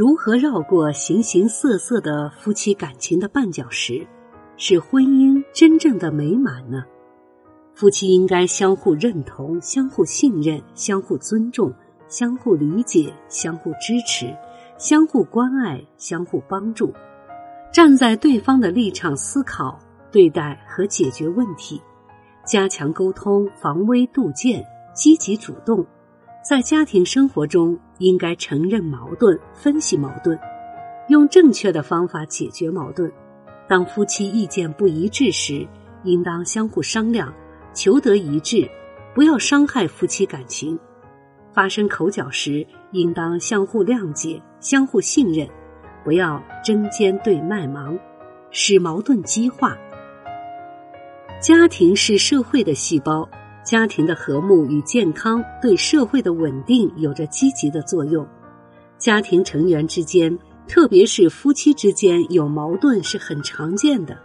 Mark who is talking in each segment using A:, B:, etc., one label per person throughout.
A: 如何绕过形形色色的夫妻感情的绊脚石，使婚姻真正的美满呢？夫妻应该相互认同、相互信任、相互尊重、相互理解、相互支持、相互关爱、相互帮助，站在对方的立场思考、对待和解决问题，加强沟通，防微杜渐，积极主动。在家庭生活中，应该承认矛盾，分析矛盾，用正确的方法解决矛盾。当夫妻意见不一致时，应当相互商量，求得一致，不要伤害夫妻感情。发生口角时，应当相互谅解，相互信任，不要针尖对麦芒，使矛盾激化。家庭是社会的细胞。家庭的和睦与健康对社会的稳定有着积极的作用。家庭成员之间，特别是夫妻之间有矛盾是很常见的。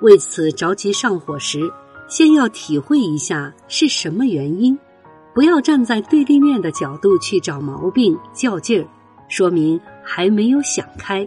A: 为此着急上火时，先要体会一下是什么原因，不要站在对立面的角度去找毛病较劲儿，说明还没有想开。